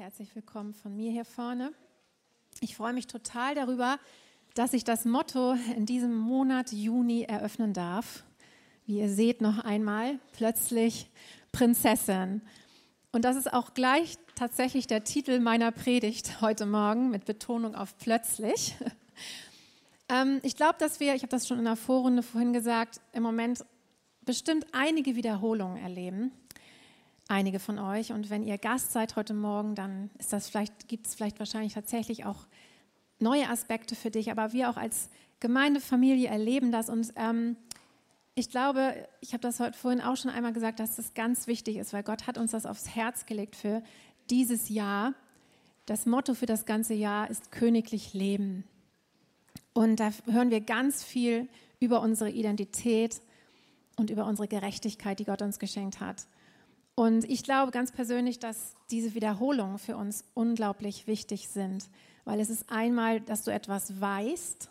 herzlich willkommen von mir hier vorne. Ich freue mich total darüber, dass ich das Motto in diesem Monat Juni eröffnen darf. Wie ihr seht noch einmal, plötzlich Prinzessin. Und das ist auch gleich tatsächlich der Titel meiner Predigt heute Morgen mit Betonung auf plötzlich. ähm, ich glaube, dass wir, ich habe das schon in der Vorrunde vorhin gesagt, im Moment bestimmt einige Wiederholungen erleben einige von euch. Und wenn ihr Gast seid heute Morgen, dann ist das vielleicht, gibt es vielleicht wahrscheinlich tatsächlich auch neue Aspekte für dich. Aber wir auch als Gemeindefamilie erleben das. Und ähm, ich glaube, ich habe das heute vorhin auch schon einmal gesagt, dass das ganz wichtig ist, weil Gott hat uns das aufs Herz gelegt für dieses Jahr. Das Motto für das ganze Jahr ist königlich Leben. Und da hören wir ganz viel über unsere Identität und über unsere Gerechtigkeit, die Gott uns geschenkt hat. Und ich glaube ganz persönlich, dass diese Wiederholungen für uns unglaublich wichtig sind, weil es ist einmal, dass du etwas weißt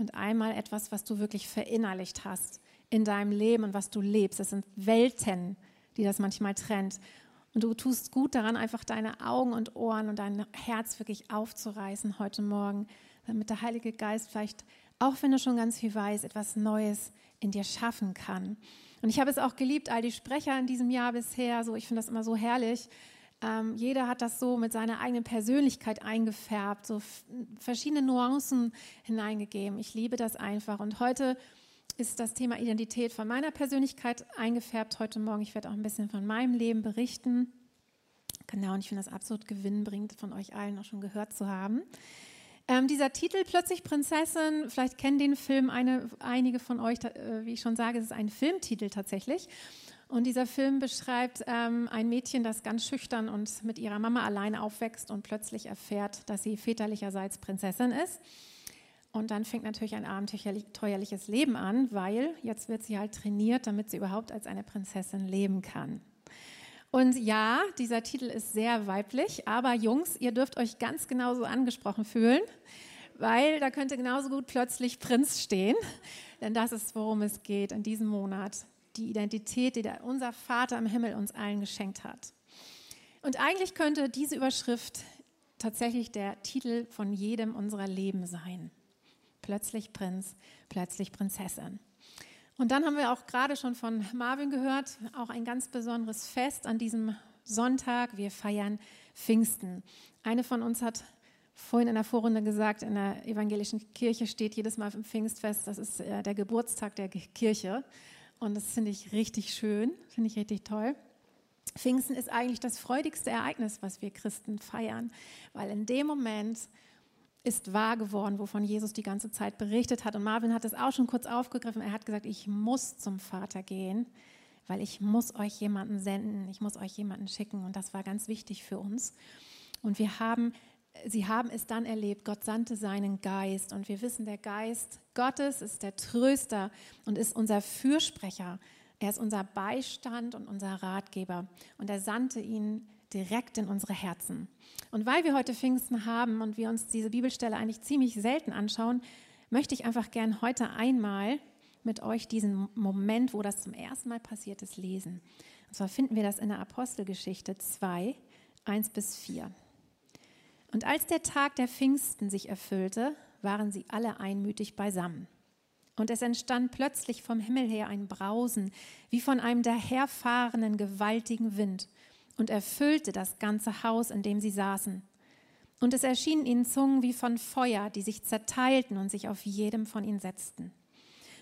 und einmal etwas, was du wirklich verinnerlicht hast in deinem Leben und was du lebst. Es sind Welten, die das manchmal trennt. Und du tust gut daran, einfach deine Augen und Ohren und dein Herz wirklich aufzureißen heute Morgen, damit der Heilige Geist vielleicht, auch wenn du schon ganz viel weißt, etwas Neues in dir schaffen kann. Und ich habe es auch geliebt, all die Sprecher in diesem Jahr bisher. So, ich finde das immer so herrlich. Ähm, jeder hat das so mit seiner eigenen Persönlichkeit eingefärbt, so verschiedene Nuancen hineingegeben. Ich liebe das einfach. Und heute ist das Thema Identität von meiner Persönlichkeit eingefärbt heute Morgen. Ich werde auch ein bisschen von meinem Leben berichten. Genau, und ich finde das absolut gewinnbringend, von euch allen auch schon gehört zu haben. Ähm, dieser Titel Plötzlich Prinzessin, vielleicht kennen den Film eine, einige von euch, äh, wie ich schon sage, es ist ein Filmtitel tatsächlich. Und dieser Film beschreibt ähm, ein Mädchen, das ganz schüchtern und mit ihrer Mama alleine aufwächst und plötzlich erfährt, dass sie väterlicherseits Prinzessin ist. Und dann fängt natürlich ein abenteuerliches Leben an, weil jetzt wird sie halt trainiert, damit sie überhaupt als eine Prinzessin leben kann. Und ja, dieser Titel ist sehr weiblich, aber Jungs, ihr dürft euch ganz genauso angesprochen fühlen, weil da könnte genauso gut plötzlich Prinz stehen, denn das ist, worum es geht in diesem Monat. Die Identität, die unser Vater im Himmel uns allen geschenkt hat. Und eigentlich könnte diese Überschrift tatsächlich der Titel von jedem unserer Leben sein. Plötzlich Prinz, plötzlich Prinzessin. Und dann haben wir auch gerade schon von Marvin gehört, auch ein ganz besonderes Fest an diesem Sonntag. Wir feiern Pfingsten. Eine von uns hat vorhin in der Vorrunde gesagt, in der evangelischen Kirche steht jedes Mal im Pfingstfest, das ist äh, der Geburtstag der Kirche. Und das finde ich richtig schön, finde ich richtig toll. Pfingsten ist eigentlich das freudigste Ereignis, was wir Christen feiern, weil in dem Moment ist wahr geworden, wovon Jesus die ganze Zeit berichtet hat. Und Marvin hat es auch schon kurz aufgegriffen. Er hat gesagt, ich muss zum Vater gehen, weil ich muss euch jemanden senden, ich muss euch jemanden schicken. Und das war ganz wichtig für uns. Und wir haben, sie haben es dann erlebt, Gott sandte seinen Geist. Und wir wissen, der Geist Gottes ist der Tröster und ist unser Fürsprecher. Er ist unser Beistand und unser Ratgeber. Und er sandte ihn direkt in unsere Herzen. Und weil wir heute Pfingsten haben und wir uns diese Bibelstelle eigentlich ziemlich selten anschauen, möchte ich einfach gern heute einmal mit euch diesen Moment, wo das zum ersten Mal passiert ist, lesen. Und zwar finden wir das in der Apostelgeschichte 2, 1 bis 4. Und als der Tag der Pfingsten sich erfüllte, waren sie alle einmütig beisammen. Und es entstand plötzlich vom Himmel her ein Brausen, wie von einem daherfahrenden gewaltigen Wind und erfüllte das ganze Haus, in dem sie saßen. Und es erschienen ihnen Zungen wie von Feuer, die sich zerteilten und sich auf jedem von ihnen setzten.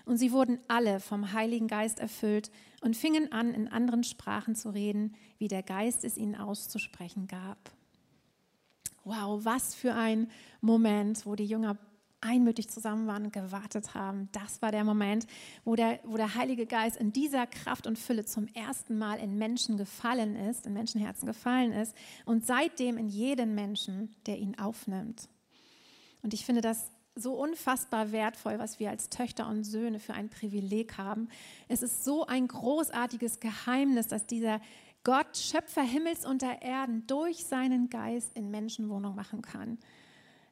Und sie wurden alle vom Heiligen Geist erfüllt und fingen an, in anderen Sprachen zu reden, wie der Geist es ihnen auszusprechen gab. Wow, was für ein Moment, wo die Jünger einmütig zusammen waren und gewartet haben. Das war der Moment, wo der, wo der Heilige Geist in dieser Kraft und Fülle zum ersten Mal in Menschen gefallen ist, in Menschenherzen gefallen ist und seitdem in jeden Menschen, der ihn aufnimmt. Und ich finde das so unfassbar wertvoll, was wir als Töchter und Söhne für ein Privileg haben. Es ist so ein großartiges Geheimnis, dass dieser Gott, Schöpfer Himmels und der Erden, durch seinen Geist in Menschenwohnung machen kann.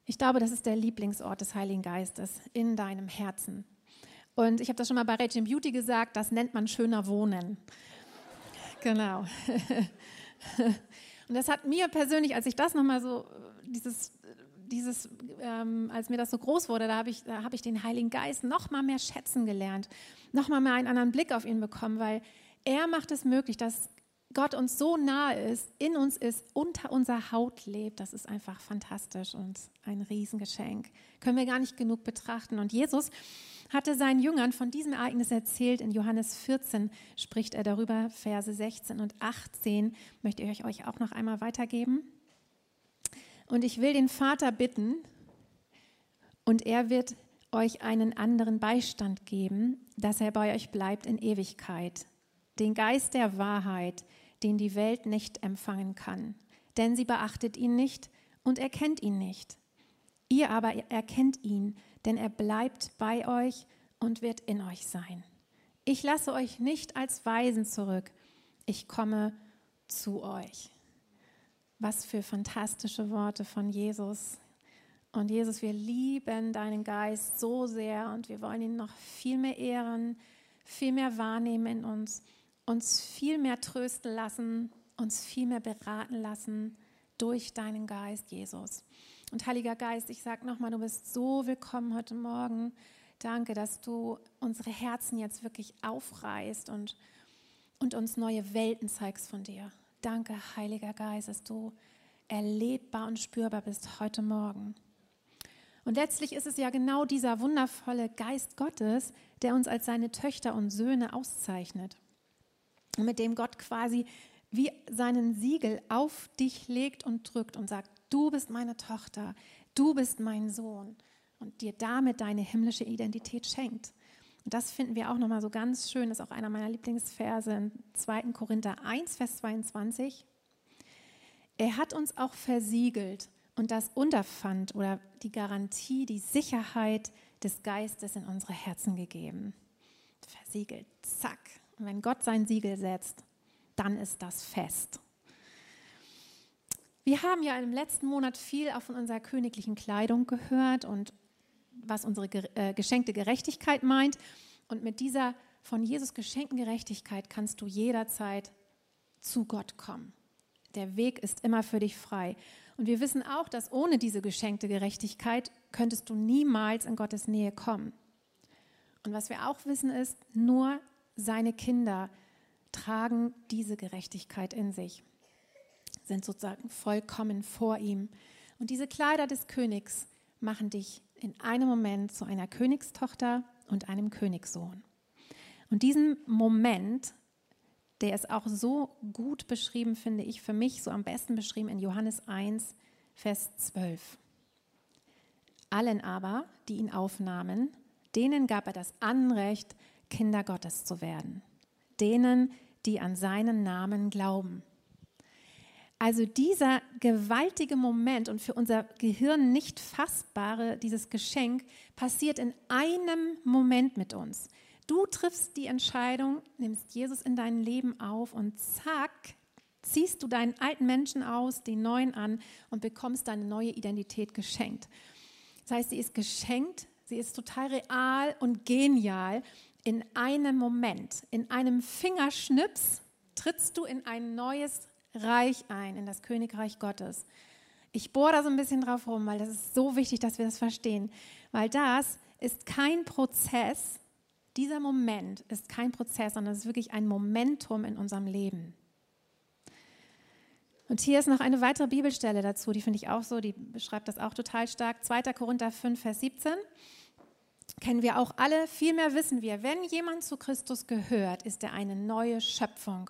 Ich glaube, das ist der Lieblingsort des Heiligen Geistes in deinem Herzen. Und ich habe das schon mal bei Rachel Beauty gesagt, das nennt man schöner Wohnen. Genau. Und das hat mir persönlich, als ich das nochmal so, dieses, dieses, ähm, als mir das so groß wurde, da habe ich, hab ich den Heiligen Geist nochmal mehr schätzen gelernt, nochmal mehr einen anderen Blick auf ihn bekommen, weil er macht es möglich, dass Gott uns so nahe ist, in uns ist, unter unserer Haut lebt. Das ist einfach fantastisch und ein Riesengeschenk. Können wir gar nicht genug betrachten. Und Jesus hatte seinen Jüngern von diesem Ereignis erzählt. In Johannes 14 spricht er darüber, Verse 16 und 18 möchte ich euch auch noch einmal weitergeben. Und ich will den Vater bitten, und er wird euch einen anderen Beistand geben, dass er bei euch bleibt in Ewigkeit. Den Geist der Wahrheit, den die Welt nicht empfangen kann. Denn sie beachtet ihn nicht und erkennt ihn nicht. Ihr aber erkennt ihn, denn er bleibt bei euch und wird in euch sein. Ich lasse euch nicht als Weisen zurück, ich komme zu euch. Was für fantastische Worte von Jesus. Und Jesus, wir lieben deinen Geist so sehr und wir wollen ihn noch viel mehr ehren, viel mehr wahrnehmen in uns, uns viel mehr trösten lassen, uns viel mehr beraten lassen durch deinen Geist, Jesus. Und Heiliger Geist, ich sage nochmal, du bist so willkommen heute Morgen. Danke, dass du unsere Herzen jetzt wirklich aufreißt und, und uns neue Welten zeigst von dir. Danke, Heiliger Geist, dass du erlebbar und spürbar bist heute Morgen. Und letztlich ist es ja genau dieser wundervolle Geist Gottes, der uns als seine Töchter und Söhne auszeichnet. Mit dem Gott quasi wie seinen Siegel auf dich legt und drückt und sagt, du bist meine Tochter, du bist mein Sohn und dir damit deine himmlische Identität schenkt. Und das finden wir auch nochmal so ganz schön, das ist auch einer meiner Lieblingsverse in 2. Korinther 1, Vers 22. Er hat uns auch versiegelt und das Unterpfand oder die Garantie, die Sicherheit des Geistes in unsere Herzen gegeben. Versiegelt, zack. Und wenn Gott sein Siegel setzt, dann ist das fest. Wir haben ja im letzten Monat viel auch von unserer königlichen Kleidung gehört und was unsere äh, geschenkte Gerechtigkeit meint. Und mit dieser von Jesus geschenkten Gerechtigkeit kannst du jederzeit zu Gott kommen. Der Weg ist immer für dich frei. Und wir wissen auch, dass ohne diese geschenkte Gerechtigkeit könntest du niemals in Gottes Nähe kommen. Und was wir auch wissen ist, nur seine Kinder tragen diese Gerechtigkeit in sich sind sozusagen vollkommen vor ihm. Und diese Kleider des Königs machen dich in einem Moment zu einer Königstochter und einem Königssohn. Und diesen Moment, der ist auch so gut beschrieben, finde ich, für mich so am besten beschrieben in Johannes 1, Vers 12. Allen aber, die ihn aufnahmen, denen gab er das Anrecht, Kinder Gottes zu werden. Denen, die an seinen Namen glauben. Also dieser gewaltige Moment und für unser Gehirn nicht fassbare, dieses Geschenk, passiert in einem Moment mit uns. Du triffst die Entscheidung, nimmst Jesus in dein Leben auf und zack, ziehst du deinen alten Menschen aus, den neuen an und bekommst deine neue Identität geschenkt. Das heißt, sie ist geschenkt, sie ist total real und genial. In einem Moment, in einem Fingerschnips trittst du in ein neues Reich ein, in das Königreich Gottes. Ich bohre da so ein bisschen drauf rum, weil das ist so wichtig, dass wir das verstehen. Weil das ist kein Prozess, dieser Moment ist kein Prozess, sondern es ist wirklich ein Momentum in unserem Leben. Und hier ist noch eine weitere Bibelstelle dazu, die finde ich auch so, die beschreibt das auch total stark. 2. Korinther 5, Vers 17 kennen wir auch alle. Vielmehr wissen wir, wenn jemand zu Christus gehört, ist er eine neue Schöpfung.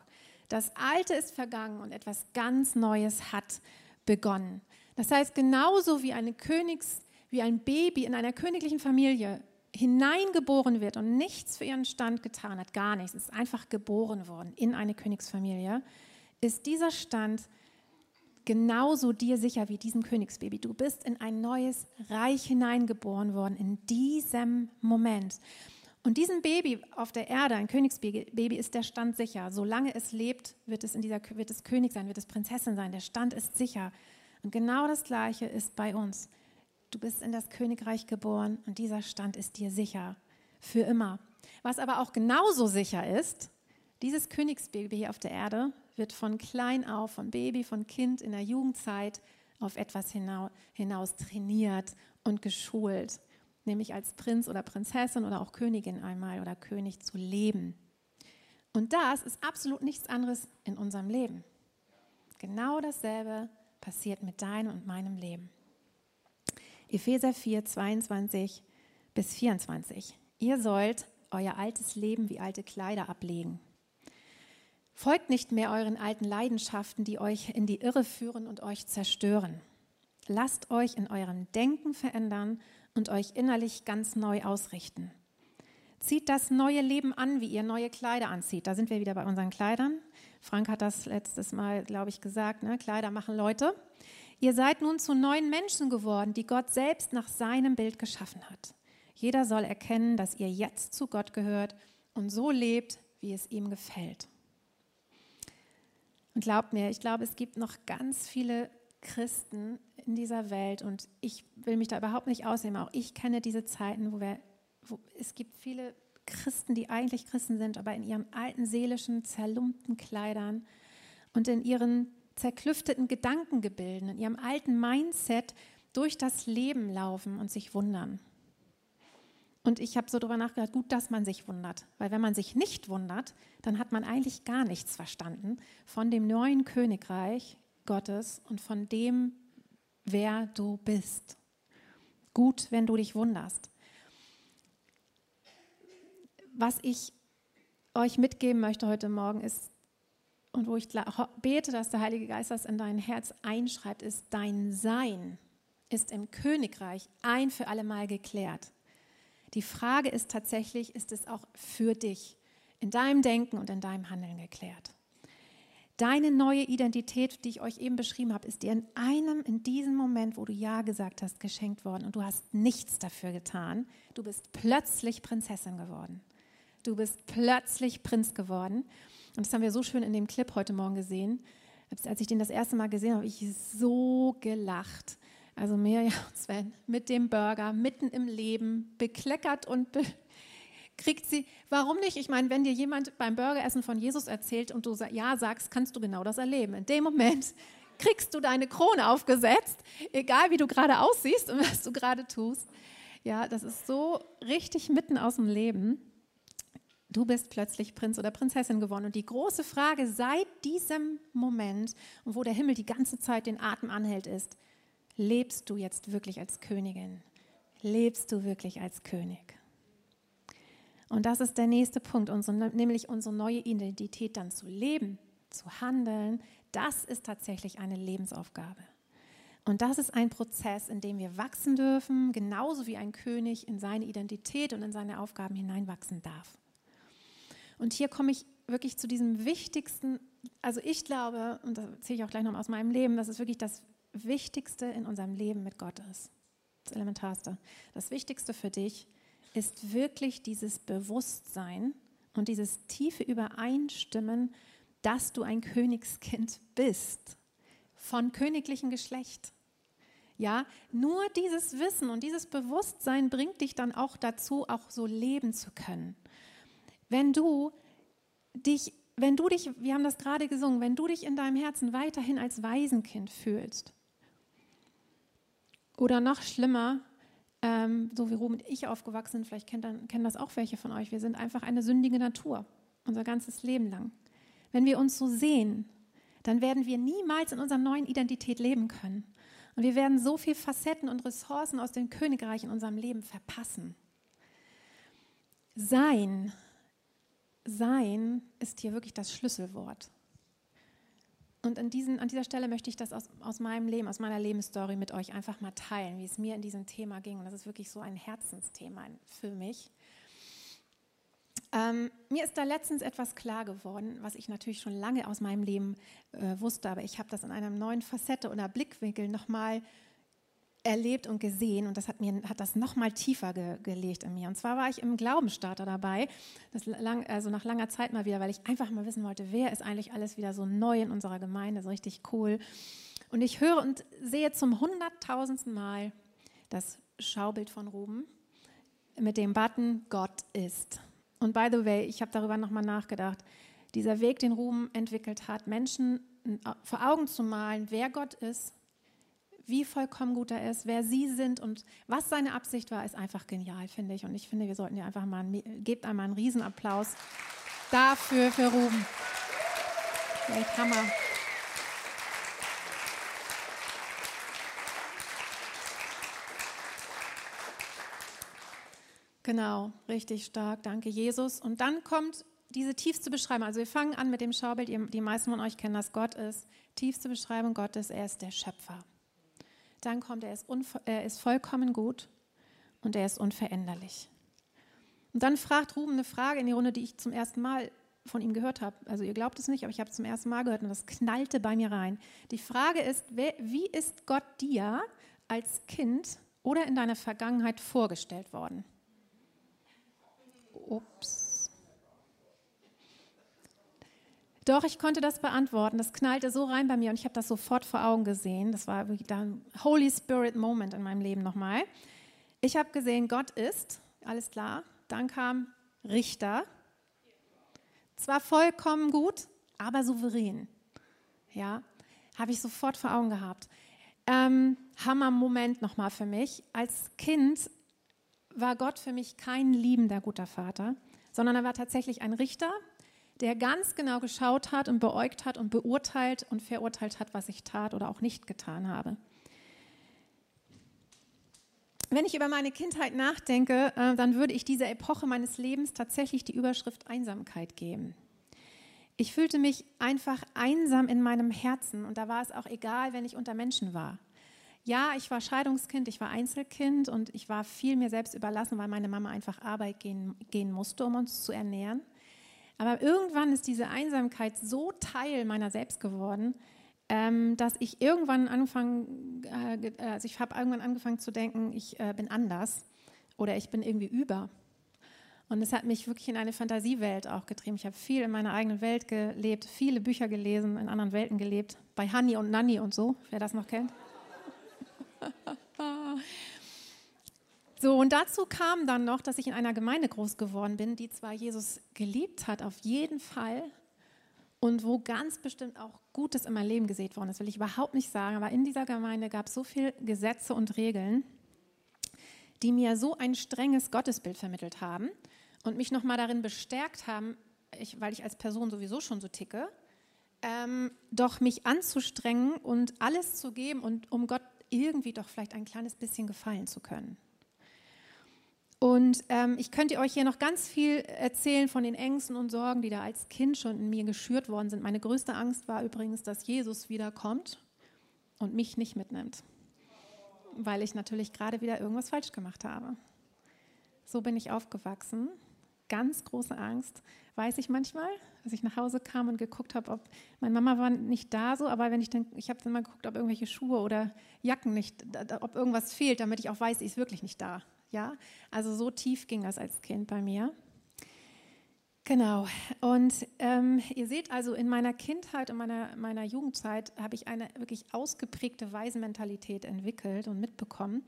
Das Alte ist vergangen und etwas ganz Neues hat begonnen. Das heißt, genauso wie, eine Königs, wie ein Baby in einer königlichen Familie hineingeboren wird und nichts für ihren Stand getan hat, gar nichts, ist einfach geboren worden in eine Königsfamilie, ist dieser Stand genauso dir sicher wie diesem Königsbaby. Du bist in ein neues Reich hineingeboren worden in diesem Moment. Und diesem Baby auf der Erde, ein Königsbaby, ist der Stand sicher. Solange es lebt, wird es, in dieser, wird es König sein, wird es Prinzessin sein. Der Stand ist sicher. Und genau das Gleiche ist bei uns. Du bist in das Königreich geboren und dieser Stand ist dir sicher. Für immer. Was aber auch genauso sicher ist, dieses Königsbaby hier auf der Erde wird von klein auf, von Baby, von Kind in der Jugendzeit auf etwas hinaus trainiert und geschult, nämlich als Prinz oder Prinzessin oder auch Königin einmal oder König zu leben. Und das ist absolut nichts anderes in unserem Leben. Genau dasselbe passiert mit deinem und meinem Leben. Epheser 4, 22 bis 24. Ihr sollt euer altes Leben wie alte Kleider ablegen. Folgt nicht mehr euren alten Leidenschaften, die euch in die Irre führen und euch zerstören. Lasst euch in eurem Denken verändern und euch innerlich ganz neu ausrichten. Zieht das neue Leben an, wie ihr neue Kleider anzieht. Da sind wir wieder bei unseren Kleidern. Frank hat das letztes Mal, glaube ich, gesagt. Ne? Kleider machen Leute. Ihr seid nun zu neuen Menschen geworden, die Gott selbst nach seinem Bild geschaffen hat. Jeder soll erkennen, dass ihr jetzt zu Gott gehört und so lebt, wie es ihm gefällt. Und glaubt mir, ich glaube, es gibt noch ganz viele Christen in dieser Welt und ich will mich da überhaupt nicht ausnehmen. Auch ich kenne diese Zeiten, wo, wir, wo es gibt viele Christen, die eigentlich Christen sind, aber in ihren alten seelischen, zerlumpten Kleidern und in ihren zerklüfteten Gedankengebilden, in ihrem alten Mindset durch das Leben laufen und sich wundern. Und ich habe so darüber nachgedacht, gut, dass man sich wundert. Weil wenn man sich nicht wundert, dann hat man eigentlich gar nichts verstanden von dem neuen Königreich Gottes und von dem, wer du bist. Gut, wenn du dich wunderst. Was ich euch mitgeben möchte heute Morgen ist, und wo ich bete, dass der Heilige Geist das in dein Herz einschreibt, ist, dein Sein ist im Königreich ein für alle Mal geklärt. Die Frage ist tatsächlich, ist es auch für dich in deinem Denken und in deinem Handeln geklärt? Deine neue Identität, die ich euch eben beschrieben habe, ist dir in einem, in diesem Moment, wo du Ja gesagt hast, geschenkt worden und du hast nichts dafür getan. Du bist plötzlich Prinzessin geworden. Du bist plötzlich Prinz geworden. Und das haben wir so schön in dem Clip heute Morgen gesehen. Als ich den das erste Mal gesehen habe, habe ich so gelacht also Mirja und Sven, mit dem Burger mitten im Leben, bekleckert und be kriegt sie, warum nicht? Ich meine, wenn dir jemand beim Burgeressen von Jesus erzählt und du ja sagst, kannst du genau das erleben. In dem Moment kriegst du deine Krone aufgesetzt, egal wie du gerade aussiehst und was du gerade tust. Ja, das ist so richtig mitten aus dem Leben. Du bist plötzlich Prinz oder Prinzessin geworden. Und die große Frage seit diesem Moment, wo der Himmel die ganze Zeit den Atem anhält, ist, lebst du jetzt wirklich als Königin? Lebst du wirklich als König? Und das ist der nächste Punkt, unsere, nämlich unsere neue Identität dann zu leben, zu handeln. Das ist tatsächlich eine Lebensaufgabe. Und das ist ein Prozess, in dem wir wachsen dürfen, genauso wie ein König in seine Identität und in seine Aufgaben hineinwachsen darf. Und hier komme ich wirklich zu diesem wichtigsten, also ich glaube, und das erzähle ich auch gleich noch aus meinem Leben, das ist wirklich das Wichtigste in unserem Leben mit Gott ist. Das Elementarste. Das Wichtigste für dich ist wirklich dieses Bewusstsein und dieses tiefe Übereinstimmen, dass du ein Königskind bist, von königlichem Geschlecht. Ja, nur dieses Wissen und dieses Bewusstsein bringt dich dann auch dazu, auch so leben zu können. Wenn du dich, wenn du dich, wir haben das gerade gesungen, wenn du dich in deinem Herzen weiterhin als Waisenkind fühlst, oder noch schlimmer, ähm, so wie Ruhm und ich aufgewachsen sind, vielleicht kennt, kennen das auch welche von euch, wir sind einfach eine sündige Natur, unser ganzes Leben lang. Wenn wir uns so sehen, dann werden wir niemals in unserer neuen Identität leben können. Und wir werden so viele Facetten und Ressourcen aus dem Königreich in unserem Leben verpassen. Sein, sein ist hier wirklich das Schlüsselwort. Und an, diesen, an dieser Stelle möchte ich das aus, aus meinem Leben, aus meiner Lebensstory mit euch einfach mal teilen, wie es mir in diesem Thema ging. Und das ist wirklich so ein Herzensthema für mich. Ähm, mir ist da letztens etwas klar geworden, was ich natürlich schon lange aus meinem Leben äh, wusste, aber ich habe das in einer neuen Facette oder Blickwinkel nochmal erlebt und gesehen und das hat mir hat das noch mal tiefer ge, gelegt in mir. Und zwar war ich im Glaubensstarter dabei, lang, also nach langer Zeit mal wieder, weil ich einfach mal wissen wollte, wer ist eigentlich alles wieder so neu in unserer Gemeinde, so richtig cool. Und ich höre und sehe zum hunderttausendsten Mal das Schaubild von Ruben mit dem Button Gott ist. Und by the way, ich habe darüber noch mal nachgedacht. dieser Weg, den Ruben entwickelt hat, Menschen vor Augen zu malen, wer Gott ist, wie vollkommen gut er ist, wer sie sind und was seine Absicht war, ist einfach genial, finde ich. Und ich finde, wir sollten dir einfach mal, einen, gebt einmal einen Riesenapplaus dafür, für Ruben. Echt Hammer. Genau, richtig stark. Danke, Jesus. Und dann kommt diese tiefste Beschreibung. Also wir fangen an mit dem Schaubild, die meisten von euch kennen das, Gott ist. Tiefste Beschreibung Gottes, er ist der Schöpfer. Dann kommt, er ist, er ist vollkommen gut und er ist unveränderlich. Und dann fragt Ruben eine Frage in die Runde, die ich zum ersten Mal von ihm gehört habe. Also ihr glaubt es nicht, aber ich habe es zum ersten Mal gehört und das knallte bei mir rein. Die Frage ist, wie ist Gott dir als Kind oder in deiner Vergangenheit vorgestellt worden? Ups. Doch, ich konnte das beantworten. Das knallte so rein bei mir und ich habe das sofort vor Augen gesehen. Das war ein Holy Spirit Moment in meinem Leben nochmal. Ich habe gesehen, Gott ist, alles klar. Dann kam Richter. Zwar vollkommen gut, aber souverän. Ja, habe ich sofort vor Augen gehabt. Ähm, Hammer-Moment nochmal für mich. Als Kind war Gott für mich kein liebender guter Vater, sondern er war tatsächlich ein Richter, der ganz genau geschaut hat und beäugt hat und beurteilt und verurteilt hat, was ich tat oder auch nicht getan habe. Wenn ich über meine Kindheit nachdenke, äh, dann würde ich dieser Epoche meines Lebens tatsächlich die Überschrift Einsamkeit geben. Ich fühlte mich einfach einsam in meinem Herzen und da war es auch egal, wenn ich unter Menschen war. Ja, ich war Scheidungskind, ich war Einzelkind und ich war viel mir selbst überlassen, weil meine Mama einfach Arbeit gehen, gehen musste, um uns zu ernähren. Aber irgendwann ist diese Einsamkeit so Teil meiner selbst geworden, ähm, dass ich irgendwann angefangen, äh, also ich habe irgendwann angefangen zu denken, ich äh, bin anders oder ich bin irgendwie über. Und es hat mich wirklich in eine Fantasiewelt auch getrieben. Ich habe viel in meiner eigenen Welt gelebt, viele Bücher gelesen, in anderen Welten gelebt, bei Honey und Nanny und so, wer das noch kennt. So, und dazu kam dann noch, dass ich in einer Gemeinde groß geworden bin, die zwar Jesus geliebt hat, auf jeden Fall, und wo ganz bestimmt auch Gutes in mein Leben gesät worden ist, will ich überhaupt nicht sagen, aber in dieser Gemeinde gab es so viele Gesetze und Regeln, die mir so ein strenges Gottesbild vermittelt haben und mich nochmal darin bestärkt haben, ich, weil ich als Person sowieso schon so ticke, ähm, doch mich anzustrengen und alles zu geben und um Gott irgendwie doch vielleicht ein kleines bisschen gefallen zu können. Und ähm, ich könnte euch hier noch ganz viel erzählen von den Ängsten und Sorgen, die da als Kind schon in mir geschürt worden sind. Meine größte Angst war übrigens, dass Jesus wiederkommt und mich nicht mitnimmt, weil ich natürlich gerade wieder irgendwas falsch gemacht habe. So bin ich aufgewachsen. Ganz große Angst, weiß ich manchmal, als ich nach Hause kam und geguckt habe, ob meine Mama war nicht da so, aber wenn ich dann, ich habe dann mal geguckt, ob irgendwelche Schuhe oder Jacken nicht, ob irgendwas fehlt, damit ich auch weiß, sie ist wirklich nicht da. Ja, also so tief ging das als Kind bei mir. Genau. Und ähm, ihr seht also, in meiner Kindheit und meiner, meiner Jugendzeit habe ich eine wirklich ausgeprägte Waisenmentalität entwickelt und mitbekommen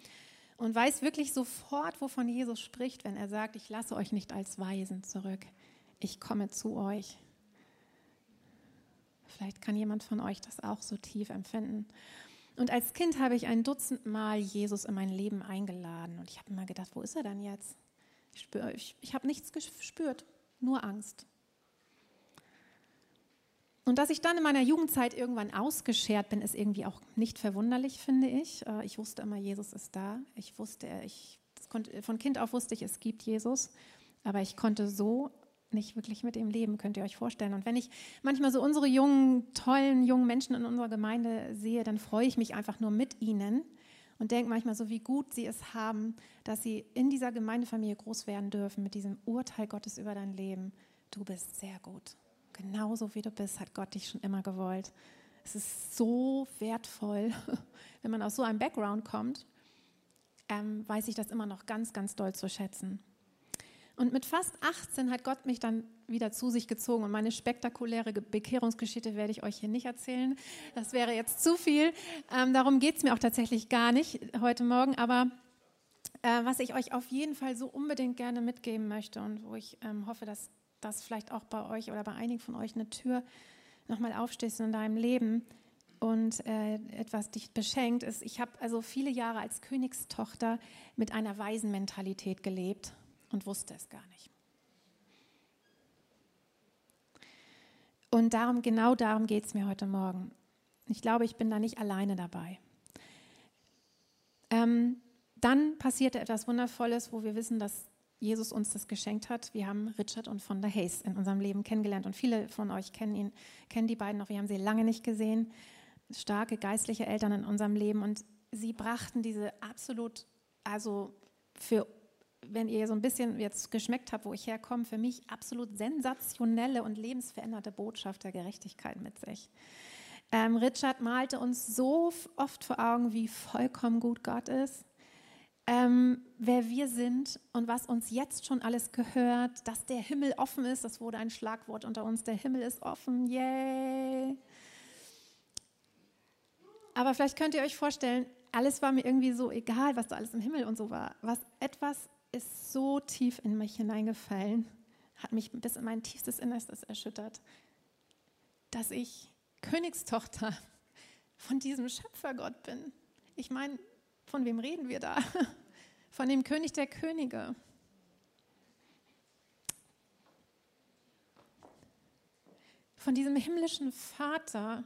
und weiß wirklich sofort, wovon Jesus spricht, wenn er sagt, ich lasse euch nicht als Waisen zurück, ich komme zu euch. Vielleicht kann jemand von euch das auch so tief empfinden. Und als Kind habe ich ein Dutzend Mal Jesus in mein Leben eingeladen. Und ich habe immer gedacht, wo ist er denn jetzt? Ich, spür, ich, ich habe nichts gespürt, nur Angst. Und dass ich dann in meiner Jugendzeit irgendwann ausgeschert bin, ist irgendwie auch nicht verwunderlich, finde ich. Äh, ich wusste immer, Jesus ist da. Ich wusste, ich, konnte, von Kind auf wusste ich, es gibt Jesus. Aber ich konnte so nicht wirklich mit ihm leben, könnt ihr euch vorstellen. Und wenn ich manchmal so unsere jungen, tollen, jungen Menschen in unserer Gemeinde sehe, dann freue ich mich einfach nur mit ihnen und denke manchmal so, wie gut sie es haben, dass sie in dieser Gemeindefamilie groß werden dürfen mit diesem Urteil Gottes über dein Leben. Du bist sehr gut. Genauso wie du bist, hat Gott dich schon immer gewollt. Es ist so wertvoll, wenn man aus so einem Background kommt, ähm, weiß ich das immer noch ganz, ganz doll zu schätzen. Und mit fast 18 hat Gott mich dann wieder zu sich gezogen. Und meine spektakuläre Bekehrungsgeschichte werde ich euch hier nicht erzählen. Das wäre jetzt zu viel. Ähm, darum geht es mir auch tatsächlich gar nicht heute Morgen. Aber äh, was ich euch auf jeden Fall so unbedingt gerne mitgeben möchte und wo ich ähm, hoffe, dass, dass vielleicht auch bei euch oder bei einigen von euch eine Tür nochmal aufstehst in deinem Leben und äh, etwas dich beschenkt, ist, ich habe also viele Jahre als Königstochter mit einer Waisenmentalität gelebt und wusste es gar nicht. Und darum, genau darum geht es mir heute Morgen. Ich glaube, ich bin da nicht alleine dabei. Ähm, dann passierte etwas Wundervolles, wo wir wissen, dass Jesus uns das geschenkt hat. Wir haben Richard und von der Hayes in unserem Leben kennengelernt und viele von euch kennen ihn, kennen die beiden noch. Wir haben sie lange nicht gesehen. Starke geistliche Eltern in unserem Leben und sie brachten diese absolut, also für wenn ihr so ein bisschen jetzt geschmeckt habt, wo ich herkomme, für mich absolut sensationelle und lebensveränderte Botschaft der Gerechtigkeit mit sich. Ähm, Richard malte uns so oft vor Augen, wie vollkommen gut Gott ist, ähm, wer wir sind und was uns jetzt schon alles gehört, dass der Himmel offen ist. Das wurde ein Schlagwort unter uns. Der Himmel ist offen. Yay! Aber vielleicht könnt ihr euch vorstellen, alles war mir irgendwie so egal, was da alles im Himmel und so war. Was etwas ist so tief in mich hineingefallen, hat mich bis in mein tiefstes Innerstes erschüttert, dass ich Königstochter von diesem Schöpfergott bin. Ich meine, von wem reden wir da? Von dem König der Könige. Von diesem himmlischen Vater,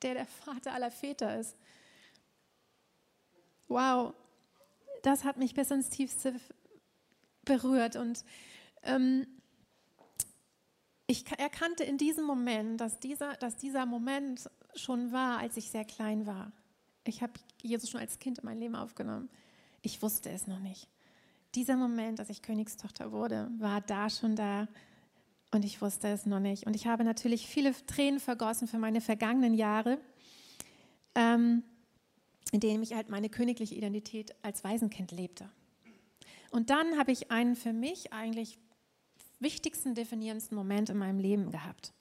der der Vater aller Väter ist. Wow, das hat mich bis ins Tiefste berührt. Und ähm, ich erkannte in diesem Moment, dass dieser, dass dieser Moment schon war, als ich sehr klein war. Ich habe Jesus schon als Kind in mein Leben aufgenommen. Ich wusste es noch nicht. Dieser Moment, dass ich Königstochter wurde, war da schon da und ich wusste es noch nicht. Und ich habe natürlich viele Tränen vergossen für meine vergangenen Jahre, ähm, in denen ich halt meine königliche Identität als Waisenkind lebte. Und dann habe ich einen für mich eigentlich wichtigsten, definierendsten Moment in meinem Leben gehabt.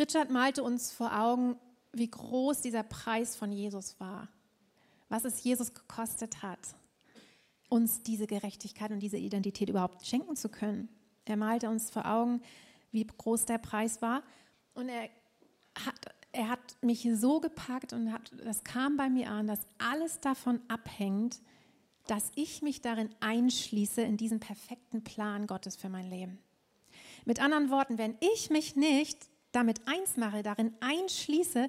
Richard malte uns vor Augen, wie groß dieser Preis von Jesus war, was es Jesus gekostet hat, uns diese Gerechtigkeit und diese Identität überhaupt schenken zu können. Er malte uns vor Augen, wie groß der Preis war und er hat, er hat mich so gepackt und hat, das kam bei mir an, dass alles davon abhängt, dass ich mich darin einschließe, in diesen perfekten Plan Gottes für mein Leben. Mit anderen Worten, wenn ich mich nicht damit eins mache, darin einschließe,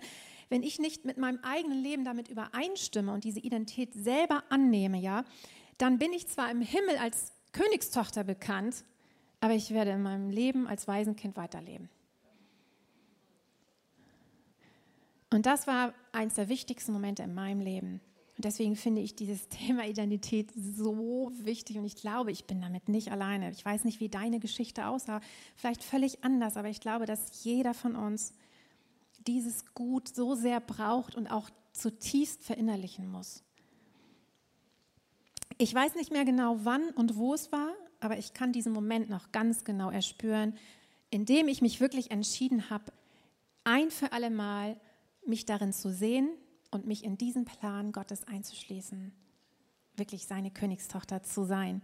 wenn ich nicht mit meinem eigenen Leben damit übereinstimme und diese Identität selber annehme, ja, dann bin ich zwar im Himmel als Königstochter bekannt, aber ich werde in meinem Leben als Waisenkind weiterleben. Und das war eines der wichtigsten Momente in meinem Leben. Und deswegen finde ich dieses Thema Identität so wichtig und ich glaube, ich bin damit nicht alleine. Ich weiß nicht, wie deine Geschichte aussah, vielleicht völlig anders, aber ich glaube, dass jeder von uns dieses Gut so sehr braucht und auch zutiefst verinnerlichen muss. Ich weiß nicht mehr genau, wann und wo es war, aber ich kann diesen Moment noch ganz genau erspüren, indem ich mich wirklich entschieden habe, ein für alle Mal mich darin zu sehen, und mich in diesen Plan Gottes einzuschließen, wirklich seine Königstochter zu sein.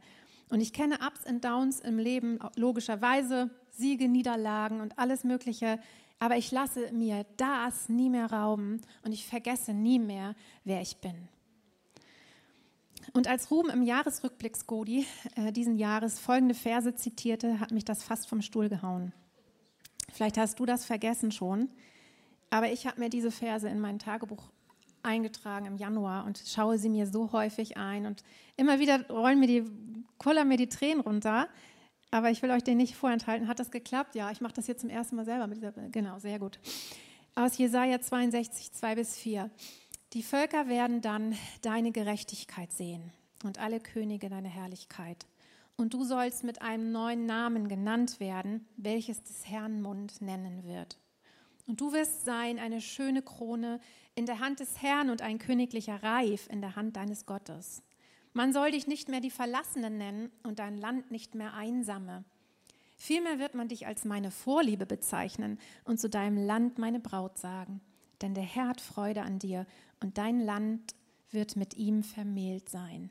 Und ich kenne Ups und Downs im Leben, logischerweise Siege, Niederlagen und alles Mögliche, aber ich lasse mir das nie mehr rauben und ich vergesse nie mehr, wer ich bin. Und als Ruben im Jahresrückblick Skodi äh, diesen Jahres folgende Verse zitierte, hat mich das fast vom Stuhl gehauen. Vielleicht hast du das vergessen schon, aber ich habe mir diese Verse in mein Tagebuch eingetragen im Januar und schaue sie mir so häufig ein und immer wieder rollen mir die, kullern mir die Tränen runter. Aber ich will euch den nicht vorenthalten. Hat das geklappt? Ja, ich mache das jetzt zum ersten Mal selber dieser, genau, sehr gut. Aus Jesaja 62, 2 bis 4. Die Völker werden dann deine Gerechtigkeit sehen und alle Könige deine Herrlichkeit. Und du sollst mit einem neuen Namen genannt werden, welches des Herrn Mund nennen wird. Und du wirst sein eine schöne Krone in der Hand des Herrn und ein königlicher Reif in der Hand deines Gottes. Man soll dich nicht mehr die Verlassenen nennen und dein Land nicht mehr einsame. Vielmehr wird man dich als meine Vorliebe bezeichnen und zu deinem Land meine Braut sagen. Denn der Herr hat Freude an dir und dein Land wird mit ihm vermählt sein.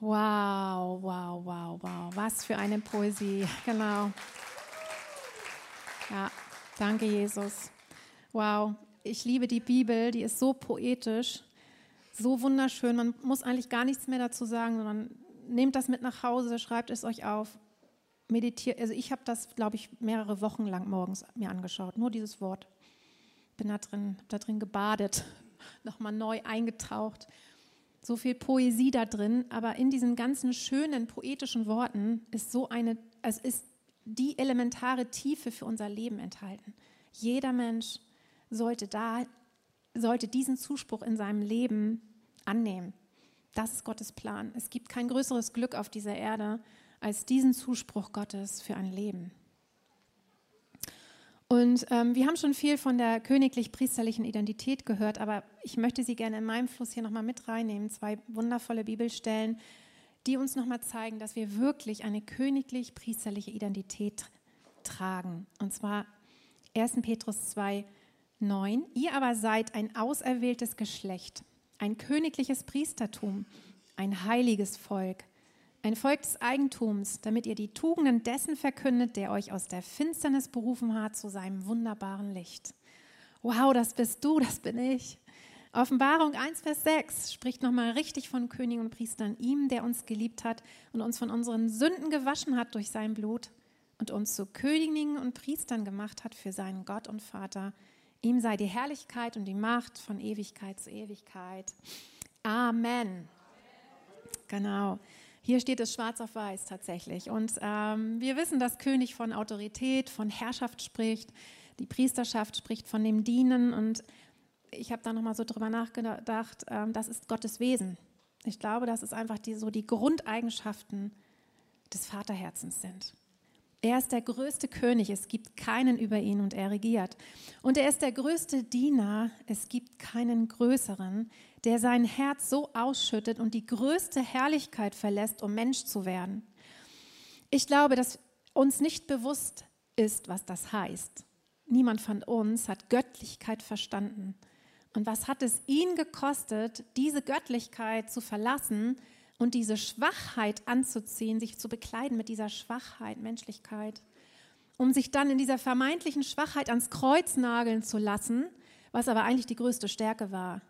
Wow, wow, wow, wow. Was für eine Poesie. Genau. Ja, danke, Jesus. Wow, ich liebe die Bibel, die ist so poetisch, so wunderschön. Man muss eigentlich gar nichts mehr dazu sagen, sondern nehmt das mit nach Hause, schreibt es euch auf, meditiert. Also ich habe das, glaube ich, mehrere Wochen lang morgens mir angeschaut, nur dieses Wort. Bin da drin, da drin gebadet, nochmal neu eingetaucht so viel Poesie da drin, aber in diesen ganzen schönen poetischen Worten ist so eine, es ist die elementare Tiefe für unser Leben enthalten. Jeder Mensch sollte da, sollte diesen Zuspruch in seinem Leben annehmen. Das ist Gottes Plan. Es gibt kein größeres Glück auf dieser Erde als diesen Zuspruch Gottes für ein Leben. Und ähm, wir haben schon viel von der königlich-priesterlichen Identität gehört, aber ich möchte Sie gerne in meinem Fluss hier nochmal mit reinnehmen. Zwei wundervolle Bibelstellen, die uns nochmal zeigen, dass wir wirklich eine königlich-priesterliche Identität tragen. Und zwar 1. Petrus 2, 9. Ihr aber seid ein auserwähltes Geschlecht, ein königliches Priestertum, ein heiliges Volk ein Volk des Eigentums, damit ihr die Tugenden dessen verkündet, der euch aus der Finsternis berufen hat zu seinem wunderbaren Licht. Wow, das bist du, das bin ich. Offenbarung 1, Vers 6 spricht nochmal richtig von Königen und Priestern, ihm, der uns geliebt hat und uns von unseren Sünden gewaschen hat durch sein Blut und uns zu Königen und Priestern gemacht hat für seinen Gott und Vater. Ihm sei die Herrlichkeit und die Macht von Ewigkeit zu Ewigkeit. Amen. Genau. Hier steht es schwarz auf weiß tatsächlich. Und ähm, wir wissen, dass König von Autorität, von Herrschaft spricht. Die Priesterschaft spricht von dem Dienen. Und ich habe da nochmal so drüber nachgedacht, ähm, das ist Gottes Wesen. Ich glaube, dass es einfach die, so die Grundeigenschaften des Vaterherzens sind. Er ist der größte König, es gibt keinen über ihn und er regiert. Und er ist der größte Diener, es gibt keinen größeren, der sein Herz so ausschüttet und die größte Herrlichkeit verlässt, um Mensch zu werden. Ich glaube, dass uns nicht bewusst ist, was das heißt. Niemand von uns hat Göttlichkeit verstanden. Und was hat es ihn gekostet, diese Göttlichkeit zu verlassen und diese Schwachheit anzuziehen, sich zu bekleiden mit dieser Schwachheit, Menschlichkeit, um sich dann in dieser vermeintlichen Schwachheit ans Kreuz nageln zu lassen, was aber eigentlich die größte Stärke war.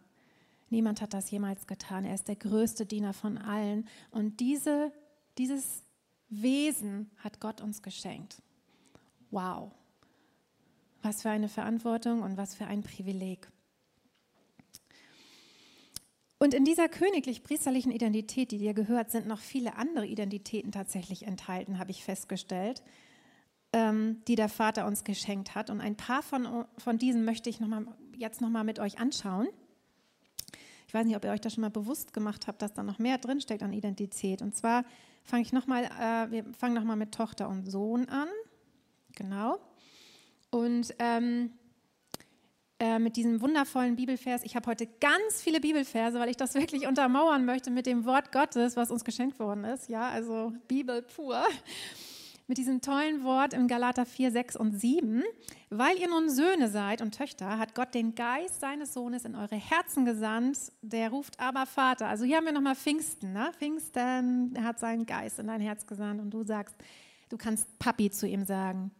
Niemand hat das jemals getan. Er ist der größte Diener von allen. Und diese, dieses Wesen hat Gott uns geschenkt. Wow. Was für eine Verantwortung und was für ein Privileg. Und in dieser königlich-priesterlichen Identität, die dir gehört, sind noch viele andere Identitäten tatsächlich enthalten, habe ich festgestellt, ähm, die der Vater uns geschenkt hat. Und ein paar von, von diesen möchte ich noch mal, jetzt nochmal mit euch anschauen. Ich weiß nicht, ob ihr euch das schon mal bewusst gemacht habt, dass da noch mehr drinsteckt an Identität. Und zwar fange ich nochmal, äh, wir fangen nochmal mit Tochter und Sohn an. Genau. Und ähm, äh, mit diesem wundervollen Bibelvers. Ich habe heute ganz viele Bibelverse, weil ich das wirklich untermauern möchte mit dem Wort Gottes, was uns geschenkt worden ist. Ja, also Bibel pur. Mit diesem tollen Wort im Galater 4, 6 und 7. Weil ihr nun Söhne seid und Töchter, hat Gott den Geist seines Sohnes in eure Herzen gesandt. Der ruft aber Vater. Also hier haben wir nochmal Pfingsten. Ne? Pfingsten, hat seinen Geist in dein Herz gesandt und du sagst, du kannst Papi zu ihm sagen.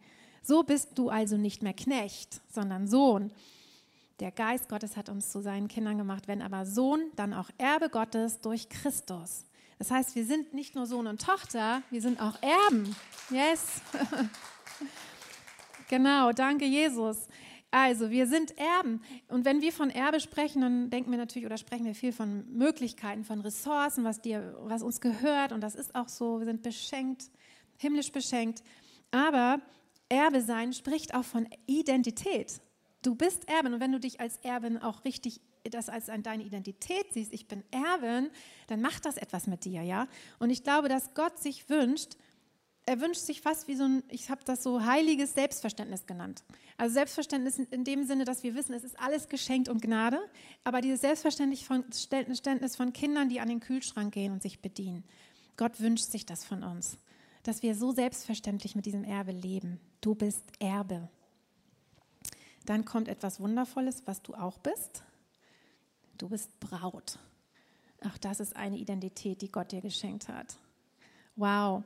So bist du also nicht mehr Knecht, sondern Sohn. Der Geist Gottes hat uns zu seinen Kindern gemacht, wenn aber Sohn, dann auch Erbe Gottes durch Christus. Das heißt, wir sind nicht nur Sohn und Tochter, wir sind auch Erben. Yes. genau, danke Jesus. Also, wir sind Erben. Und wenn wir von Erbe sprechen, dann denken wir natürlich oder sprechen wir viel von Möglichkeiten, von Ressourcen, was, dir, was uns gehört. Und das ist auch so. Wir sind beschenkt, himmlisch beschenkt. Aber Erbe sein spricht auch von Identität. Du bist Erbin und wenn du dich als Erbin auch richtig das als deine Identität siehst, ich bin Erbin, dann macht das etwas mit dir, ja? Und ich glaube, dass Gott sich wünscht, er wünscht sich fast wie so ein, ich habe das so heiliges Selbstverständnis genannt. Also Selbstverständnis in dem Sinne, dass wir wissen, es ist alles geschenkt und Gnade, aber dieses Selbstverständnis von Kindern, die an den Kühlschrank gehen und sich bedienen. Gott wünscht sich das von uns, dass wir so selbstverständlich mit diesem Erbe leben. Du bist Erbe. Dann kommt etwas Wundervolles, was du auch bist. Du bist Braut. Auch das ist eine Identität, die Gott dir geschenkt hat. Wow.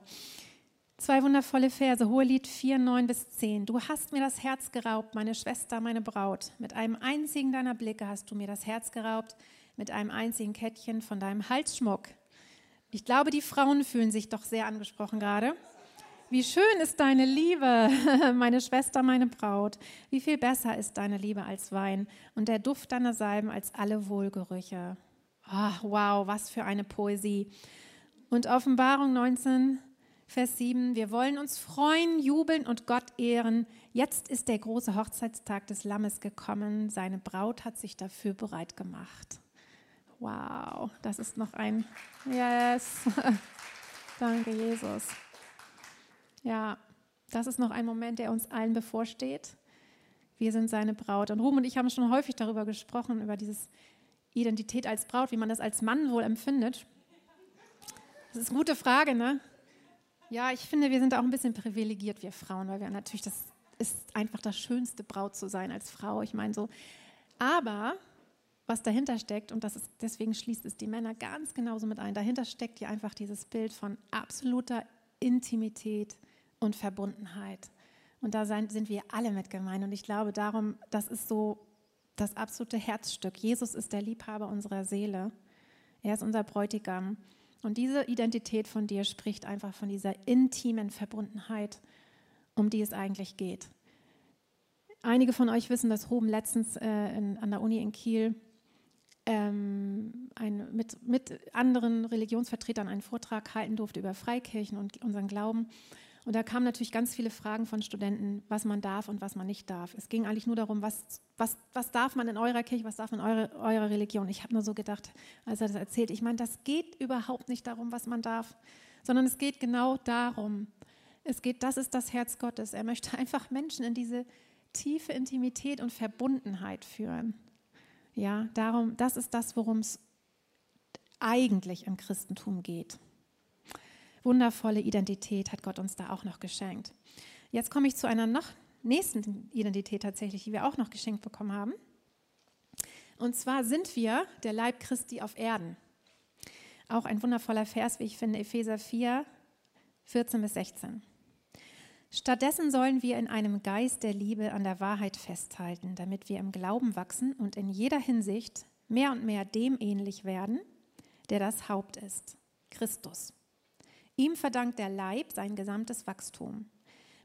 Zwei wundervolle Verse, Hohelied 4, 9 bis 10. Du hast mir das Herz geraubt, meine Schwester, meine Braut. Mit einem einzigen deiner Blicke hast du mir das Herz geraubt, mit einem einzigen Kettchen von deinem Halsschmuck. Ich glaube, die Frauen fühlen sich doch sehr angesprochen gerade. Wie schön ist deine Liebe, meine Schwester, meine Braut. Wie viel besser ist deine Liebe als Wein und der Duft deiner Salben als alle Wohlgerüche. Oh, wow, was für eine Poesie. Und Offenbarung 19, Vers 7, wir wollen uns freuen, jubeln und Gott ehren. Jetzt ist der große Hochzeitstag des Lammes gekommen. Seine Braut hat sich dafür bereit gemacht. Wow, das ist noch ein Yes. Danke, Jesus. Ja, das ist noch ein Moment, der uns allen bevorsteht. Wir sind seine Braut. Und Ruhm und ich haben schon häufig darüber gesprochen, über diese Identität als Braut, wie man das als Mann wohl empfindet. Das ist eine gute Frage, ne? Ja, ich finde, wir sind auch ein bisschen privilegiert, wir Frauen, weil wir natürlich, das ist einfach das Schönste, Braut zu sein als Frau. Ich meine so. Aber was dahinter steckt, und das ist, deswegen schließt es die Männer ganz genauso mit ein, dahinter steckt ja einfach dieses Bild von absoluter Intimität und Verbundenheit. Und da sind wir alle mit gemeint. Und ich glaube darum, das ist so das absolute Herzstück. Jesus ist der Liebhaber unserer Seele. Er ist unser Bräutigam. Und diese Identität von dir spricht einfach von dieser intimen Verbundenheit, um die es eigentlich geht. Einige von euch wissen, dass Ruben letztens äh, in, an der Uni in Kiel ähm, ein, mit, mit anderen Religionsvertretern einen Vortrag halten durfte über Freikirchen und unseren Glauben. Und da kamen natürlich ganz viele Fragen von Studenten, was man darf und was man nicht darf. Es ging eigentlich nur darum, was, was, was darf man in eurer Kirche, was darf man in eure, eurer Religion. Ich habe nur so gedacht, als er das erzählt, ich meine, das geht überhaupt nicht darum, was man darf, sondern es geht genau darum. Es geht, das ist das Herz Gottes. Er möchte einfach Menschen in diese tiefe Intimität und Verbundenheit führen. Ja, darum, das ist das, worum es eigentlich im Christentum geht wundervolle Identität hat Gott uns da auch noch geschenkt. Jetzt komme ich zu einer noch nächsten Identität tatsächlich, die wir auch noch geschenkt bekommen haben. Und zwar sind wir der Leib Christi auf Erden. Auch ein wundervoller Vers, wie ich finde, Epheser 4, 14 bis 16. Stattdessen sollen wir in einem Geist der Liebe an der Wahrheit festhalten, damit wir im Glauben wachsen und in jeder Hinsicht mehr und mehr dem ähnlich werden, der das Haupt ist, Christus. Ihm verdankt der Leib sein gesamtes Wachstum.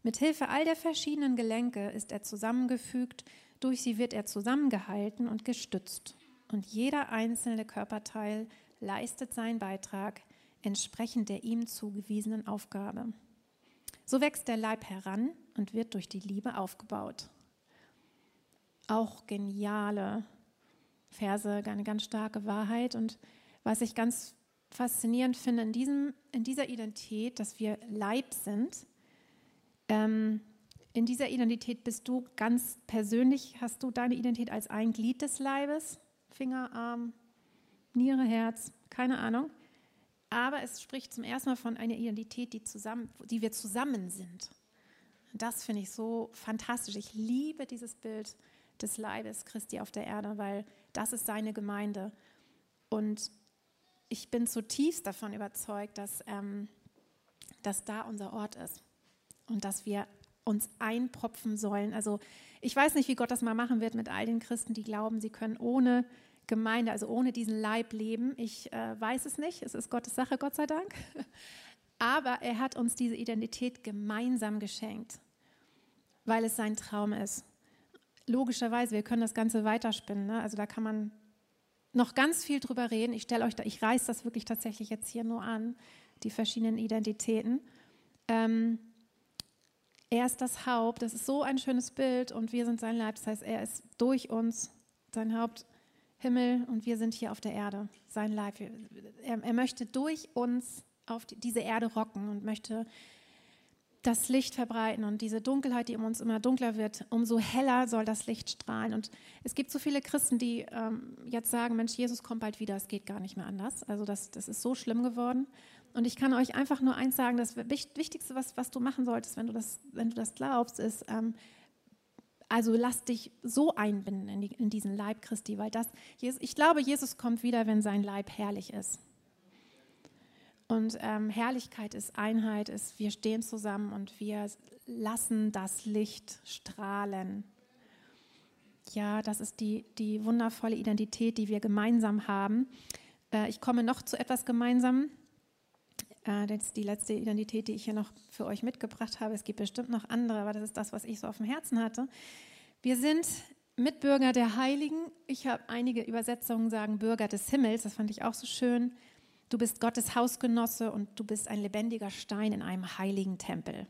Mit Hilfe all der verschiedenen Gelenke ist er zusammengefügt, durch sie wird er zusammengehalten und gestützt. Und jeder einzelne Körperteil leistet seinen Beitrag entsprechend der ihm zugewiesenen Aufgabe. So wächst der Leib heran und wird durch die Liebe aufgebaut. Auch geniale Verse, eine ganz starke Wahrheit. Und was ich ganz faszinierend finde in, diesem, in dieser Identität, dass wir Leib sind. Ähm, in dieser Identität bist du ganz persönlich, hast du deine Identität als ein Glied des Leibes, Finger, Arm, Niere, Herz, keine Ahnung. Aber es spricht zum ersten Mal von einer Identität, die, zusammen, die wir zusammen sind. Das finde ich so fantastisch. Ich liebe dieses Bild des Leibes Christi auf der Erde, weil das ist seine Gemeinde. Und ich bin zutiefst davon überzeugt, dass, ähm, dass da unser Ort ist und dass wir uns einpropfen sollen. Also ich weiß nicht, wie Gott das mal machen wird mit all den Christen, die glauben, sie können ohne Gemeinde, also ohne diesen Leib leben. Ich äh, weiß es nicht. Es ist Gottes Sache, Gott sei Dank. Aber er hat uns diese Identität gemeinsam geschenkt, weil es sein Traum ist. Logischerweise, wir können das Ganze weiterspinnen. Ne? Also da kann man noch ganz viel drüber reden. Ich stelle euch da, ich reiße das wirklich tatsächlich jetzt hier nur an, die verschiedenen Identitäten. Ähm, er ist das Haupt, das ist so ein schönes Bild und wir sind sein Leib. Das heißt, er ist durch uns sein Haupt, Himmel und wir sind hier auf der Erde, sein Leib. Er, er möchte durch uns auf die, diese Erde rocken und möchte das Licht verbreiten und diese Dunkelheit, die um uns immer dunkler wird, umso heller soll das Licht strahlen. Und es gibt so viele Christen, die ähm, jetzt sagen, Mensch, Jesus kommt bald wieder, es geht gar nicht mehr anders. Also das, das ist so schlimm geworden. Und ich kann euch einfach nur eins sagen, das Wichtigste, was, was du machen solltest, wenn du das, wenn du das glaubst, ist, ähm, Also lass dich so einbinden in, die, in diesen Leib Christi, weil das, ich glaube, Jesus kommt wieder, wenn sein Leib herrlich ist. Und ähm, Herrlichkeit ist Einheit, ist, wir stehen zusammen und wir lassen das Licht strahlen. Ja, das ist die, die wundervolle Identität, die wir gemeinsam haben. Äh, ich komme noch zu etwas gemeinsam. Äh, das ist die letzte Identität, die ich hier noch für euch mitgebracht habe. Es gibt bestimmt noch andere, aber das ist das, was ich so auf dem Herzen hatte. Wir sind Mitbürger der Heiligen. Ich habe einige Übersetzungen sagen Bürger des Himmels. Das fand ich auch so schön. Du bist Gottes Hausgenosse und du bist ein lebendiger Stein in einem heiligen Tempel.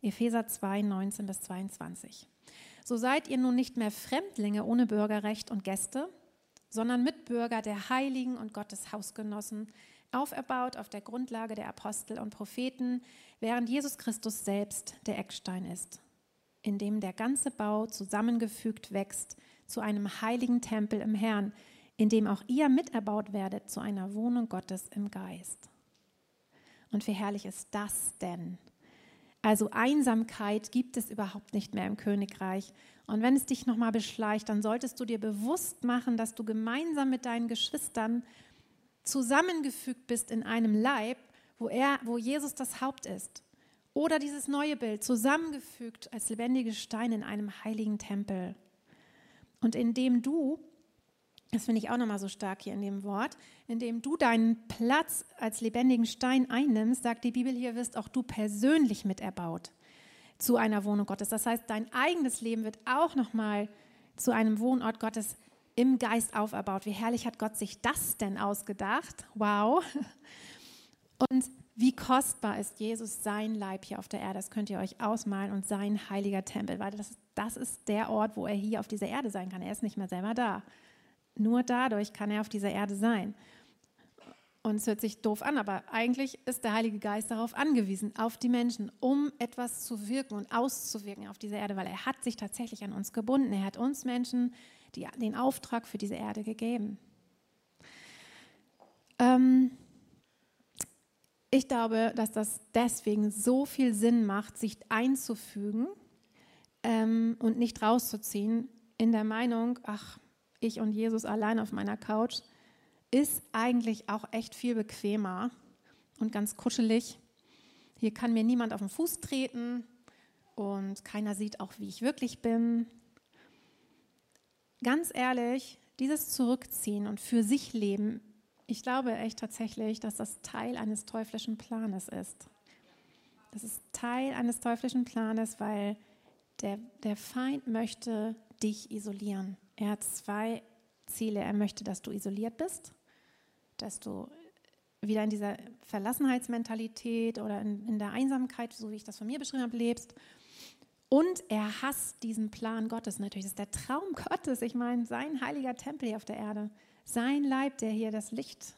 Epheser 2, 19 bis 22. So seid ihr nun nicht mehr Fremdlinge ohne Bürgerrecht und Gäste, sondern Mitbürger der Heiligen und Gottes Hausgenossen, auferbaut auf der Grundlage der Apostel und Propheten, während Jesus Christus selbst der Eckstein ist, in dem der ganze Bau zusammengefügt wächst zu einem heiligen Tempel im Herrn, in dem auch ihr miterbaut werdet zu einer Wohnung Gottes im Geist. Und wie herrlich ist das denn? Also Einsamkeit gibt es überhaupt nicht mehr im Königreich. Und wenn es dich nochmal beschleicht, dann solltest du dir bewusst machen, dass du gemeinsam mit deinen Geschwistern zusammengefügt bist in einem Leib, wo, er, wo Jesus das Haupt ist. Oder dieses neue Bild, zusammengefügt als lebendige Steine in einem heiligen Tempel. Und indem du das finde ich auch nochmal so stark hier in dem Wort, indem du deinen Platz als lebendigen Stein einnimmst, sagt die Bibel hier, wirst auch du persönlich miterbaut zu einer Wohnung Gottes. Das heißt, dein eigenes Leben wird auch nochmal zu einem Wohnort Gottes im Geist auferbaut. Wie herrlich hat Gott sich das denn ausgedacht? Wow. Und wie kostbar ist Jesus sein Leib hier auf der Erde? Das könnt ihr euch ausmalen und sein heiliger Tempel, weil das, das ist der Ort, wo er hier auf dieser Erde sein kann. Er ist nicht mehr selber da. Nur dadurch kann er auf dieser Erde sein. Und es hört sich doof an, aber eigentlich ist der Heilige Geist darauf angewiesen, auf die Menschen, um etwas zu wirken und auszuwirken auf dieser Erde, weil er hat sich tatsächlich an uns gebunden. Er hat uns Menschen die, den Auftrag für diese Erde gegeben. Ähm, ich glaube, dass das deswegen so viel Sinn macht, sich einzufügen ähm, und nicht rauszuziehen in der Meinung, ach, ich und Jesus allein auf meiner Couch, ist eigentlich auch echt viel bequemer und ganz kuschelig. Hier kann mir niemand auf den Fuß treten und keiner sieht auch, wie ich wirklich bin. Ganz ehrlich, dieses Zurückziehen und für sich leben, ich glaube echt tatsächlich, dass das Teil eines teuflischen Planes ist. Das ist Teil eines teuflischen Planes, weil der, der Feind möchte dich isolieren. Er hat zwei Ziele. Er möchte, dass du isoliert bist, dass du wieder in dieser Verlassenheitsmentalität oder in, in der Einsamkeit, so wie ich das von mir beschrieben habe, lebst. Und er hasst diesen Plan Gottes natürlich. Das ist der Traum Gottes. Ich meine, sein heiliger Tempel hier auf der Erde, sein Leib, der hier das Licht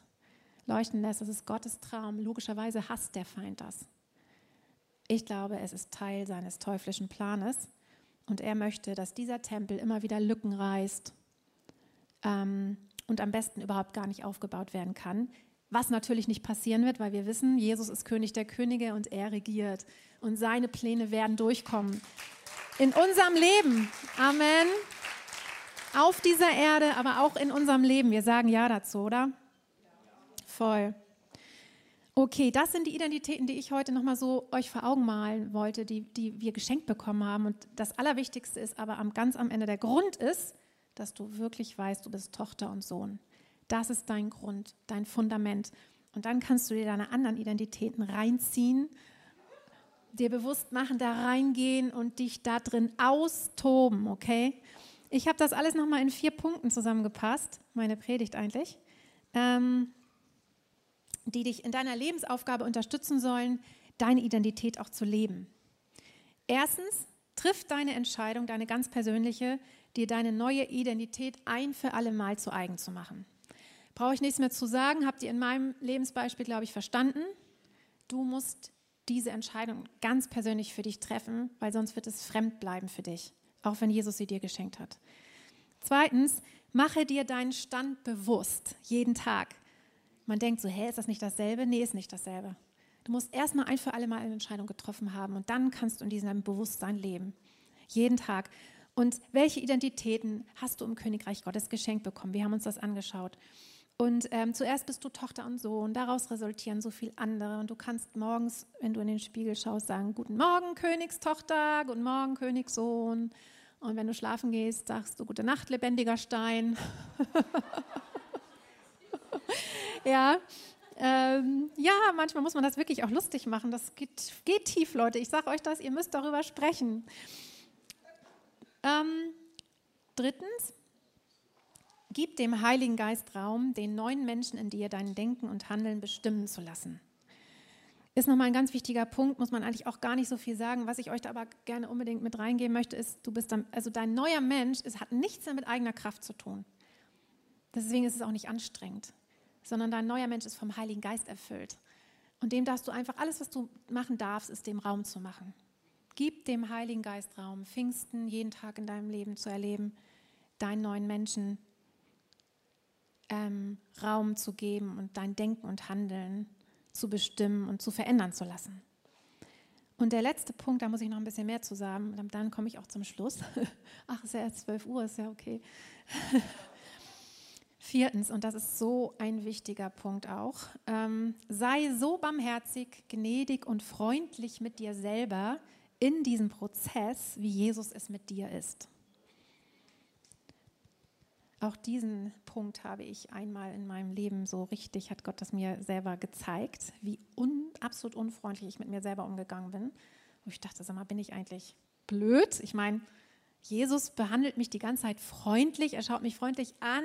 leuchten lässt, das ist Gottes Traum. Logischerweise hasst der Feind das. Ich glaube, es ist Teil seines teuflischen Planes. Und er möchte, dass dieser Tempel immer wieder Lücken reißt ähm, und am besten überhaupt gar nicht aufgebaut werden kann. Was natürlich nicht passieren wird, weil wir wissen, Jesus ist König der Könige und er regiert. Und seine Pläne werden durchkommen. In unserem Leben. Amen. Auf dieser Erde, aber auch in unserem Leben. Wir sagen Ja dazu, oder? Voll. Okay, das sind die Identitäten, die ich heute nochmal so euch vor Augen malen wollte, die, die wir geschenkt bekommen haben. Und das Allerwichtigste ist aber am, ganz am Ende der Grund ist, dass du wirklich weißt, du bist Tochter und Sohn. Das ist dein Grund, dein Fundament. Und dann kannst du dir deine anderen Identitäten reinziehen, dir bewusst machen, da reingehen und dich da drin austoben, okay? Ich habe das alles nochmal in vier Punkten zusammengepasst, meine Predigt eigentlich. Ähm, die dich in deiner Lebensaufgabe unterstützen sollen, deine Identität auch zu leben. Erstens, triff deine Entscheidung, deine ganz persönliche, dir deine neue Identität ein für alle Mal zu eigen zu machen. Brauche ich nichts mehr zu sagen, habt ihr in meinem Lebensbeispiel, glaube ich, verstanden. Du musst diese Entscheidung ganz persönlich für dich treffen, weil sonst wird es fremd bleiben für dich, auch wenn Jesus sie dir geschenkt hat. Zweitens, mache dir deinen Stand bewusst, jeden Tag. Man denkt so, hä, ist das nicht dasselbe? Nee, ist nicht dasselbe. Du musst erstmal ein für alle Mal eine Entscheidung getroffen haben und dann kannst du in diesem Bewusstsein leben. Jeden Tag. Und welche Identitäten hast du im Königreich Gottes geschenkt bekommen? Wir haben uns das angeschaut. Und ähm, zuerst bist du Tochter und Sohn, daraus resultieren so viel andere. Und du kannst morgens, wenn du in den Spiegel schaust, sagen, guten Morgen, Königstochter, guten Morgen, Königssohn. Und wenn du schlafen gehst, sagst du, gute Nacht, lebendiger Stein. ja, ähm, ja, manchmal muss man das wirklich auch lustig machen. Das geht, geht tief, Leute. Ich sage euch das, ihr müsst darüber sprechen. Ähm, drittens, Gib dem Heiligen Geist Raum, den neuen Menschen in dir dein Denken und Handeln bestimmen zu lassen. Ist nochmal ein ganz wichtiger Punkt, muss man eigentlich auch gar nicht so viel sagen. Was ich euch da aber gerne unbedingt mit reingeben möchte, ist, du bist dann, also dein neuer Mensch, es hat nichts mehr mit eigener Kraft zu tun. Deswegen ist es auch nicht anstrengend, sondern dein neuer Mensch ist vom Heiligen Geist erfüllt. Und dem darfst du einfach, alles, was du machen darfst, ist dem Raum zu machen. Gib dem Heiligen Geist Raum, Pfingsten jeden Tag in deinem Leben zu erleben, deinen neuen Menschen ähm, Raum zu geben und dein Denken und Handeln zu bestimmen und zu verändern zu lassen. Und der letzte Punkt, da muss ich noch ein bisschen mehr zu sagen, dann komme ich auch zum Schluss. Ach, ist ja erst 12 Uhr, ist ja okay. Viertens, und das ist so ein wichtiger Punkt auch, ähm, sei so barmherzig, gnädig und freundlich mit dir selber in diesem Prozess, wie Jesus es mit dir ist. Auch diesen Punkt habe ich einmal in meinem Leben so richtig, hat Gott das mir selber gezeigt, wie un, absolut unfreundlich ich mit mir selber umgegangen bin. Und ich dachte, sag mal, bin ich eigentlich blöd? Ich meine, Jesus behandelt mich die ganze Zeit freundlich, er schaut mich freundlich an.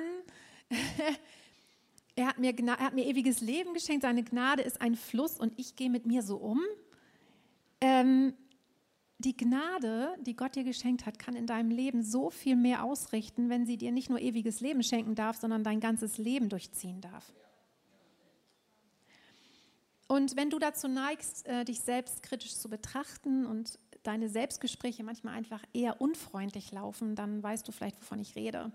er, hat mir, er hat mir ewiges Leben geschenkt, seine Gnade ist ein Fluss und ich gehe mit mir so um. Ähm, die Gnade, die Gott dir geschenkt hat, kann in deinem Leben so viel mehr ausrichten, wenn sie dir nicht nur ewiges Leben schenken darf, sondern dein ganzes Leben durchziehen darf. Und wenn du dazu neigst, äh, dich selbst kritisch zu betrachten und deine Selbstgespräche manchmal einfach eher unfreundlich laufen, dann weißt du vielleicht, wovon ich rede.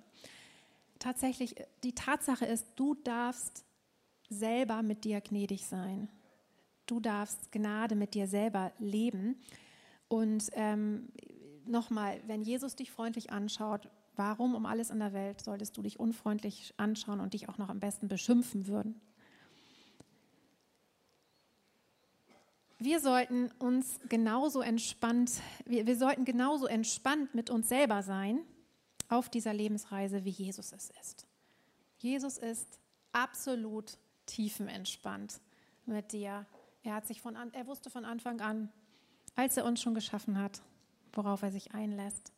Tatsächlich, die Tatsache ist, du darfst selber mit dir gnädig sein. Du darfst Gnade mit dir selber leben. Und ähm, nochmal, wenn Jesus dich freundlich anschaut, warum um alles in der Welt solltest du dich unfreundlich anschauen und dich auch noch am besten beschimpfen würden? Wir sollten uns genauso entspannt, wir, wir sollten genauso entspannt mit uns selber sein auf dieser Lebensreise, wie Jesus es ist. Jesus ist absolut tiefenentspannt mit dir. Er hat sich von an, er wusste von Anfang an, als er uns schon geschaffen hat, worauf er sich einlässt.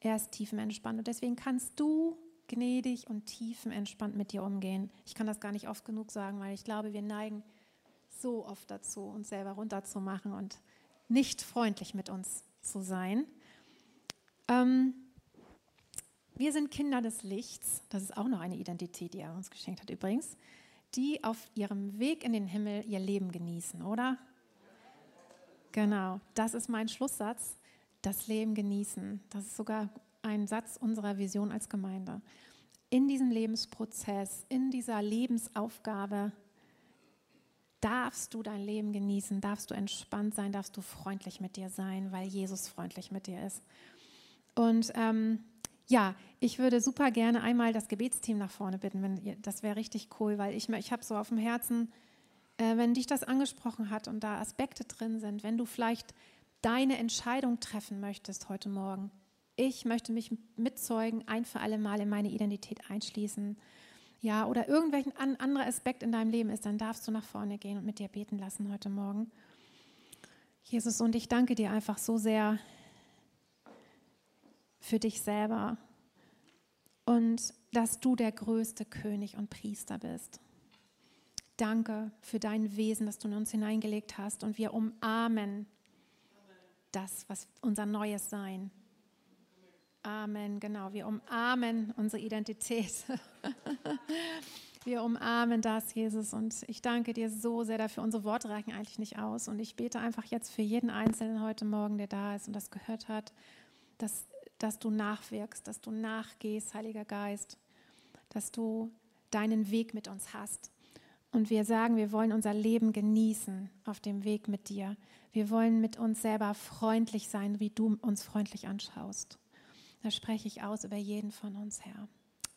Er ist tiefenentspannt und deswegen kannst du gnädig und tiefenentspannt mit dir umgehen. Ich kann das gar nicht oft genug sagen, weil ich glaube, wir neigen so oft dazu, uns selber runterzumachen und nicht freundlich mit uns zu sein. Ähm, wir sind Kinder des Lichts, das ist auch noch eine Identität, die er uns geschenkt hat übrigens, die auf ihrem Weg in den Himmel ihr Leben genießen, oder? Genau, das ist mein Schlusssatz. Das Leben genießen. Das ist sogar ein Satz unserer Vision als Gemeinde. In diesem Lebensprozess, in dieser Lebensaufgabe darfst du dein Leben genießen, darfst du entspannt sein, darfst du freundlich mit dir sein, weil Jesus freundlich mit dir ist. Und ähm, ja, ich würde super gerne einmal das Gebetsteam nach vorne bitten, wenn ihr, das wäre richtig cool, weil ich, ich habe so auf dem Herzen, äh, wenn dich das angesprochen hat und da Aspekte drin sind, wenn du vielleicht deine Entscheidung treffen möchtest heute Morgen. Ich möchte mich mitzeugen, ein für alle Mal in meine Identität einschließen. Ja, oder irgendwelchen an, anderer Aspekt in deinem Leben ist, dann darfst du nach vorne gehen und mit dir beten lassen heute Morgen. Jesus, und ich danke dir einfach so sehr für dich selber und dass du der größte König und Priester bist. Danke für dein Wesen, das du in uns hineingelegt hast. Und wir umarmen das, was unser neues Sein. Amen, genau. Wir umarmen unsere Identität. Wir umarmen das, Jesus. Und ich danke dir so sehr dafür. Unsere Worte reichen eigentlich nicht aus. Und ich bete einfach jetzt für jeden Einzelnen heute Morgen, der da ist und das gehört hat, dass, dass du nachwirkst, dass du nachgehst, Heiliger Geist, dass du deinen Weg mit uns hast. Und wir sagen, wir wollen unser Leben genießen auf dem Weg mit dir. Wir wollen mit uns selber freundlich sein, wie du uns freundlich anschaust. Das spreche ich aus über jeden von uns, Herr.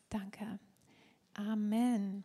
Danke. Amen.